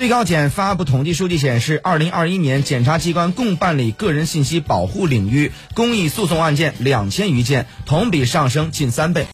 最高检发布统计数据显示二零二一年检察机关共办理个人信息保护领域公益诉讼案件两千余件同比上升近三倍。